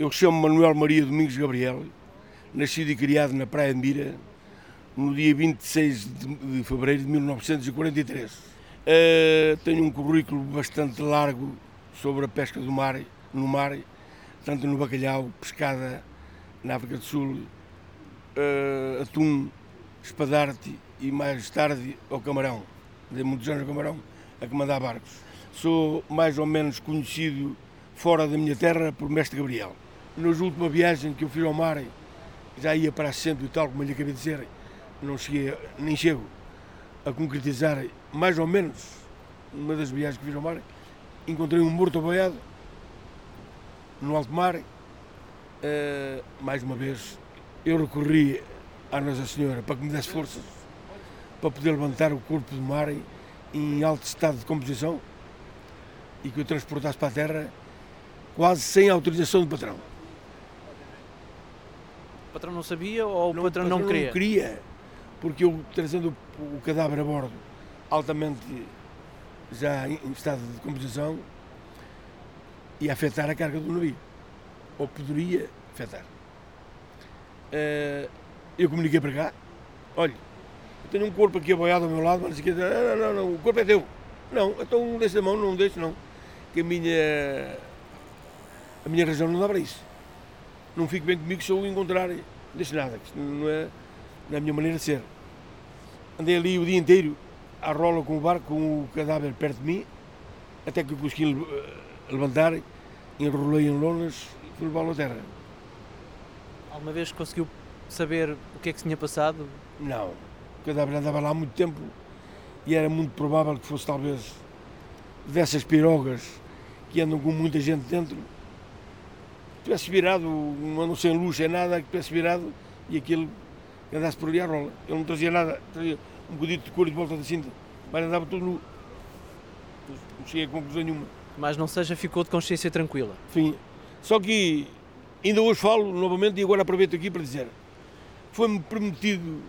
Eu chamo Manuel Maria Domingos Gabriel, nascido e criado na Praia de Mira, no dia 26 de fevereiro de 1943. Uh, tenho um currículo bastante largo sobre a pesca do mar, no mar, tanto no bacalhau, pescada na África do Sul, uh, atum, espadarte e mais tarde ao camarão. Dei muitos anos ao camarão a comandar barcos. Sou mais ou menos conhecido fora da minha terra por Mestre Gabriel. Nas última viagem que eu fiz ao mar, já ia para centro e tal, como lhe acabei de dizer, não cheguei, nem chego a concretizar mais ou menos uma das viagens que fiz ao mar, encontrei um morto aboiado no alto mar. Uh, mais uma vez, eu recorri à Nossa Senhora para que me desse forças para poder levantar o corpo do mar em alto estado de composição e que eu transportasse para a terra quase sem autorização do patrão. O patrão não sabia ou o patrão, não queria? Não queria, porque eu trazendo o cadáver a bordo altamente já em estado de composição ia afetar a carga do navio, ou poderia afetar. Eh, eu comuniquei para cá, olha, eu tenho um corpo aqui aboiado ao meu lado, mas aqui, não, não, não, o corpo é teu. Não, então não deixa a mão, não deixa não, que a minha, a minha razão não dá para isso. Não fico bem comigo se eu encontrar, deixa nada, isto não é na minha maneira de ser. Andei ali o dia inteiro à rola com o barco, com o cadáver perto de mim, até que eu consegui eh, levantar, enrolei em lonas e fui levá-lo à terra. Alguma vez conseguiu saber o que é que se tinha passado? Não. O cadáver andava lá há muito tempo e era muito provável que fosse talvez dessas pirogas que andam com muita gente dentro, tivesse virado, não sem luz, sem nada, que tivesse virado e aquilo andasse por ali à rola. Ele não trazia nada, trazia um bocadinho de couro de volta da cinta, mas andava todo nu. Não cheguei a conclusão nenhuma. Mas não seja, ficou de consciência tranquila. Sim. Só que ainda hoje falo novamente e agora aproveito aqui para dizer: foi-me prometido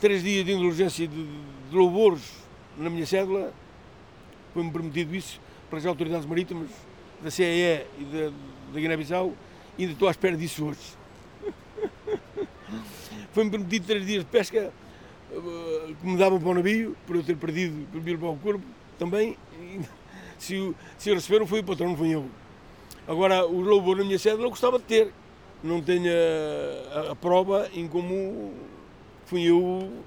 três dias de indulgência de, de louvores na minha cédula, foi-me prometido isso para as autoridades marítimas da CEE e da, da Guiné-Bissau, ainda estou à espera disso hoje. foi-me prometido três dias de pesca eh, que me davam para o navio, por eu ter perdido, por vir para o corpo também. Se, se receberam foi o patrão, não fui eu. Agora, o louvor na minha sede eu gostava de ter. Não tenho a, a, a prova em como fui eu o,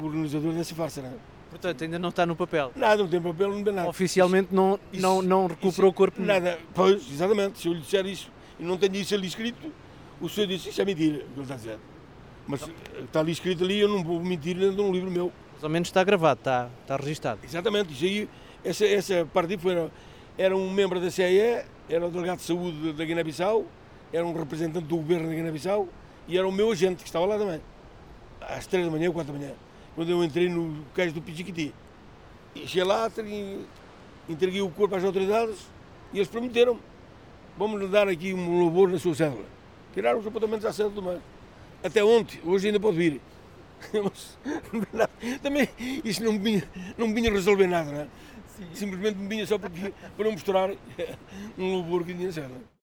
o organizador dessa farsa. Não é? Portanto, ainda não está no papel? Nada, não tem papel, não tem nada. Oficialmente não, isso, não, não recuperou o corpo? Nada, pois, exatamente. Se eu lhe disser isso e não tenho isso ali escrito, o senhor disse, isso é mentira, o que ele está a dizer. Mas está ali escrito ali, eu não vou mentir dentro de um livro meu. Mais ou menos está gravado, está, está registado. Exatamente, isso aí, essa, essa parte foi, era um membro da CEE, era o delegado de saúde da Guiné-Bissau, era um representante do governo da Guiné-Bissau e era o meu agente que estava lá também, às três da manhã ou quatro da manhã, quando eu entrei no cais do Pichiquiti. E cheguei lá, entreguei o corpo às autoridades e eles prometeram vamos dar aqui um louvor na sua célula. Tiraram os apontamentos à célula do mar até ontem, hoje ainda pode vir. Também isso não me vinha, não vinha resolver nada, não é? Simplesmente me vinha só porque, para mostrar um louvor que tinha certo.